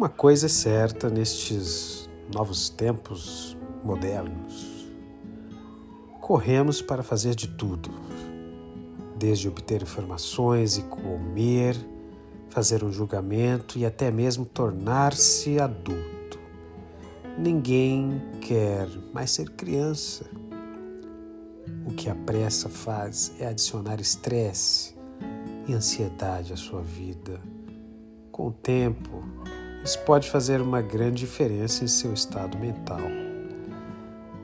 Uma coisa é certa nestes novos tempos modernos. Corremos para fazer de tudo, desde obter informações e comer, fazer um julgamento e até mesmo tornar-se adulto. Ninguém quer mais ser criança. O que a pressa faz é adicionar estresse e ansiedade à sua vida. Com o tempo, isso pode fazer uma grande diferença em seu estado mental.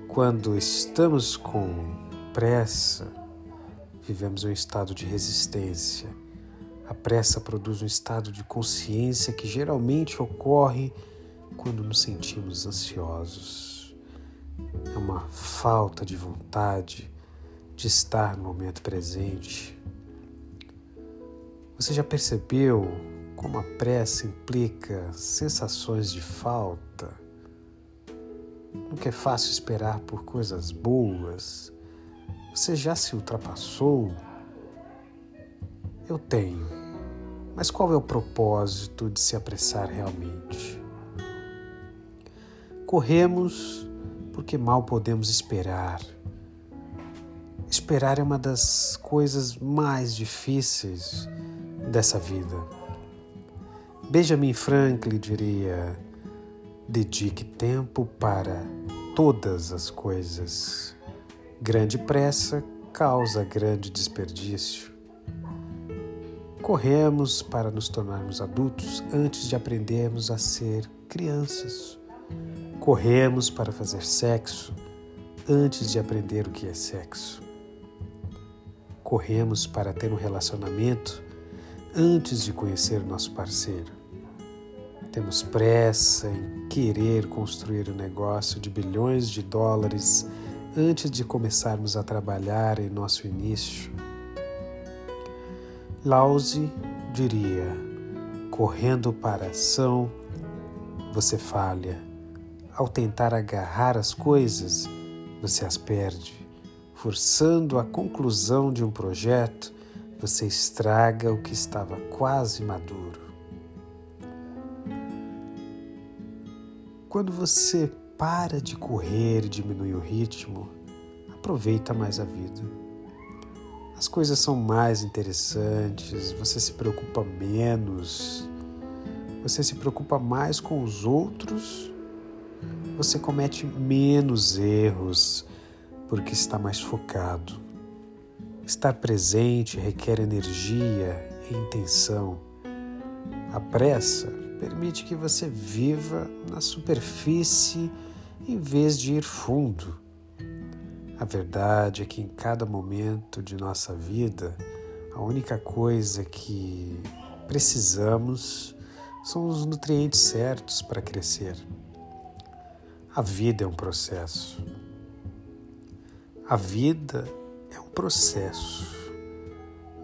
Quando estamos com pressa, vivemos um estado de resistência. A pressa produz um estado de consciência que geralmente ocorre quando nos sentimos ansiosos. É uma falta de vontade de estar no momento presente. Você já percebeu como a pressa implica sensações de falta, nunca é fácil esperar por coisas boas. Você já se ultrapassou? Eu tenho. Mas qual é o propósito de se apressar realmente? Corremos porque mal podemos esperar. Esperar é uma das coisas mais difíceis dessa vida. Benjamin Franklin diria: dedique tempo para todas as coisas. Grande pressa causa grande desperdício. Corremos para nos tornarmos adultos antes de aprendermos a ser crianças. Corremos para fazer sexo antes de aprender o que é sexo. Corremos para ter um relacionamento antes de conhecer o nosso parceiro. Temos pressa em querer construir um negócio de bilhões de dólares antes de começarmos a trabalhar em nosso início. Lause diria: correndo para a ação, você falha. Ao tentar agarrar as coisas, você as perde. Forçando a conclusão de um projeto, você estraga o que estava quase maduro. Quando você para de correr e diminui o ritmo, aproveita mais a vida. As coisas são mais interessantes, você se preocupa menos, você se preocupa mais com os outros, você comete menos erros porque está mais focado. Estar presente requer energia e intenção. A pressa permite que você viva na superfície em vez de ir fundo. A verdade é que em cada momento de nossa vida, a única coisa que precisamos são os nutrientes certos para crescer. A vida é um processo. A vida é um processo.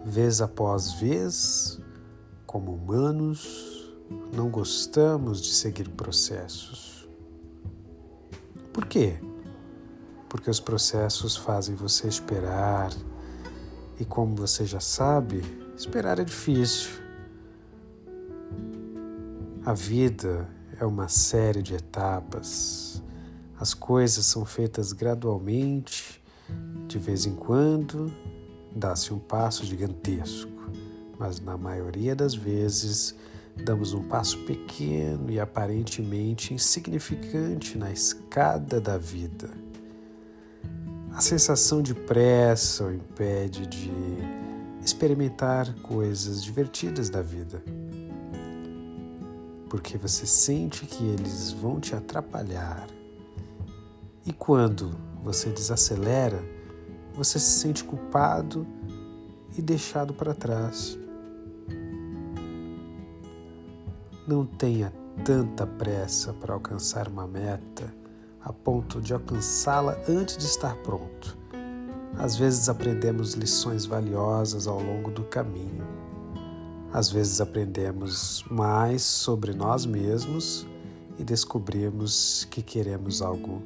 Vez após vez, como humanos, não gostamos de seguir processos. Por quê? Porque os processos fazem você esperar, e como você já sabe, esperar é difícil. A vida é uma série de etapas. As coisas são feitas gradualmente, de vez em quando dá-se um passo gigantesco, mas na maioria das vezes damos um passo pequeno e aparentemente insignificante na escada da vida. A sensação de pressa o impede de experimentar coisas divertidas da vida, porque você sente que eles vão te atrapalhar. E quando você desacelera, você se sente culpado e deixado para trás. Não tenha tanta pressa para alcançar uma meta a ponto de alcançá-la antes de estar pronto. Às vezes aprendemos lições valiosas ao longo do caminho. Às vezes aprendemos mais sobre nós mesmos e descobrimos que queremos algo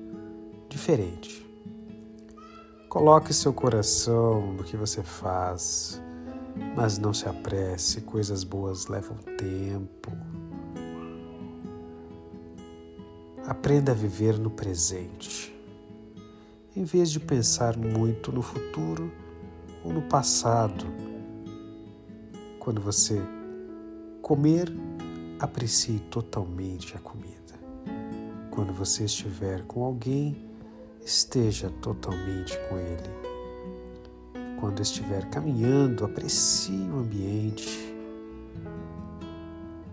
diferente. Coloque seu coração no que você faz, mas não se apresse, coisas boas levam tempo. Aprenda a viver no presente, em vez de pensar muito no futuro ou no passado. Quando você comer, aprecie totalmente a comida. Quando você estiver com alguém, esteja totalmente com ele. Quando estiver caminhando, aprecie o ambiente.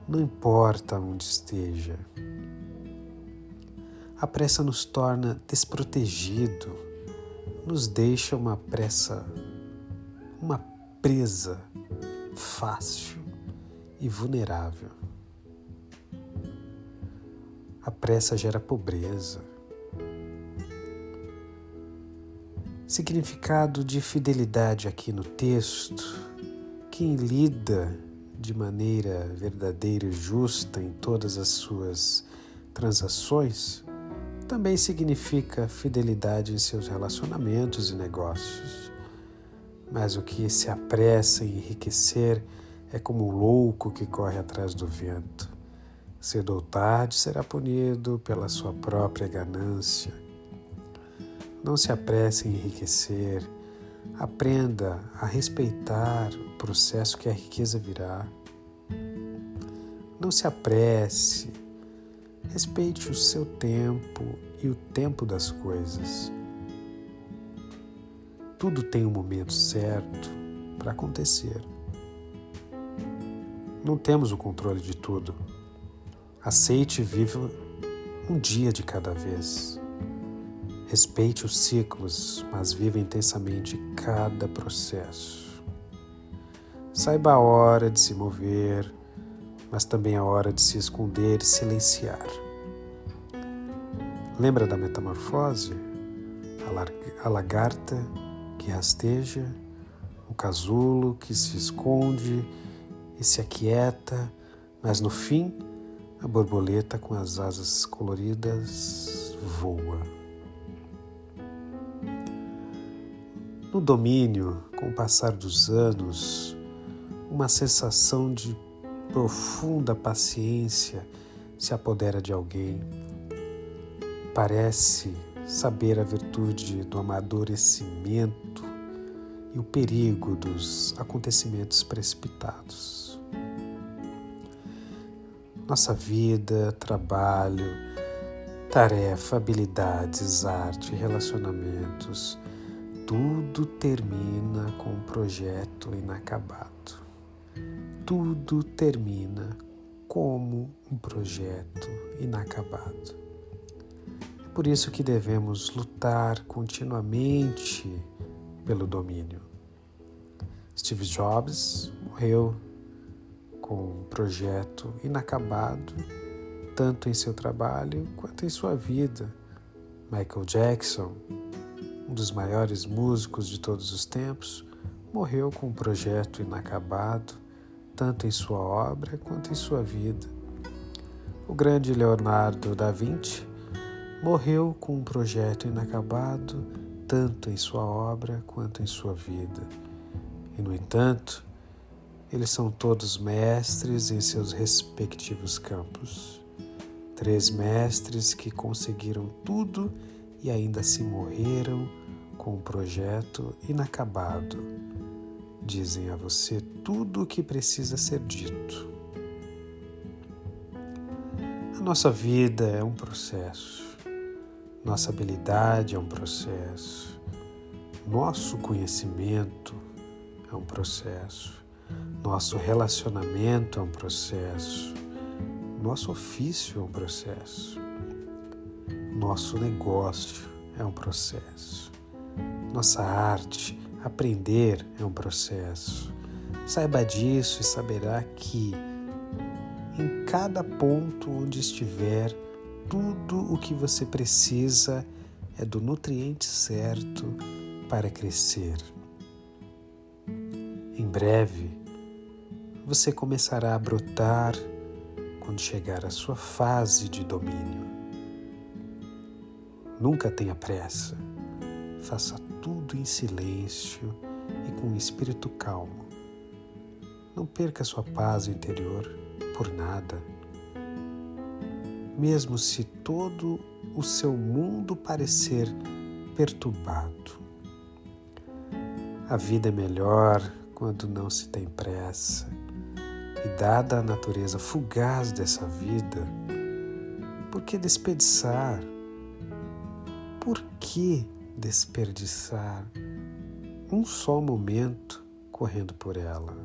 Não importa onde esteja. A pressa nos torna desprotegido, nos deixa uma pressa, uma presa fácil e vulnerável. A pressa gera pobreza. Significado de fidelidade aqui no texto. Quem lida de maneira verdadeira e justa em todas as suas transações também significa fidelidade em seus relacionamentos e negócios. Mas o que se apressa em enriquecer é como o louco que corre atrás do vento cedo ou tarde será punido pela sua própria ganância. Não se apresse em enriquecer, aprenda a respeitar o processo que a riqueza virá. Não se apresse, respeite o seu tempo e o tempo das coisas. Tudo tem um momento certo para acontecer. Não temos o controle de tudo. Aceite e viva um dia de cada vez. Respeite os ciclos, mas viva intensamente cada processo. Saiba a hora de se mover, mas também a hora de se esconder e silenciar. Lembra da metamorfose? A lagarta que rasteja, o casulo que se esconde e se aquieta, mas no fim a borboleta com as asas coloridas voa. No domínio, com o passar dos anos, uma sensação de profunda paciência se apodera de alguém. Parece saber a virtude do amadurecimento e o perigo dos acontecimentos precipitados. Nossa vida, trabalho, tarefa, habilidades, arte, relacionamentos, tudo termina com um projeto inacabado. Tudo termina como um projeto inacabado. É por isso que devemos lutar continuamente pelo domínio. Steve Jobs morreu com um projeto inacabado, tanto em seu trabalho quanto em sua vida. Michael Jackson, um dos maiores músicos de todos os tempos, morreu com um projeto inacabado, tanto em sua obra quanto em sua vida. O grande Leonardo da Vinci morreu com um projeto inacabado, tanto em sua obra quanto em sua vida. E, no entanto, eles são todos mestres em seus respectivos campos. Três mestres que conseguiram tudo e ainda se morreram com um projeto inacabado. Dizem a você tudo o que precisa ser dito. A nossa vida é um processo. Nossa habilidade é um processo. Nosso conhecimento é um processo. Nosso relacionamento é um processo. Nosso ofício é um processo. Nosso negócio é um processo. Nossa arte, aprender é um processo. Saiba disso e saberá que em cada ponto onde estiver, tudo o que você precisa é do nutriente certo para crescer. Em breve, você começará a brotar quando chegar a sua fase de domínio. Nunca tenha pressa. Faça tudo em silêncio e com um espírito calmo. Não perca sua paz interior por nada. mesmo se todo o seu mundo parecer perturbado. A vida é melhor quando não se tem pressa, e dada a natureza fugaz dessa vida, por que desperdiçar? Por que desperdiçar um só momento correndo por ela?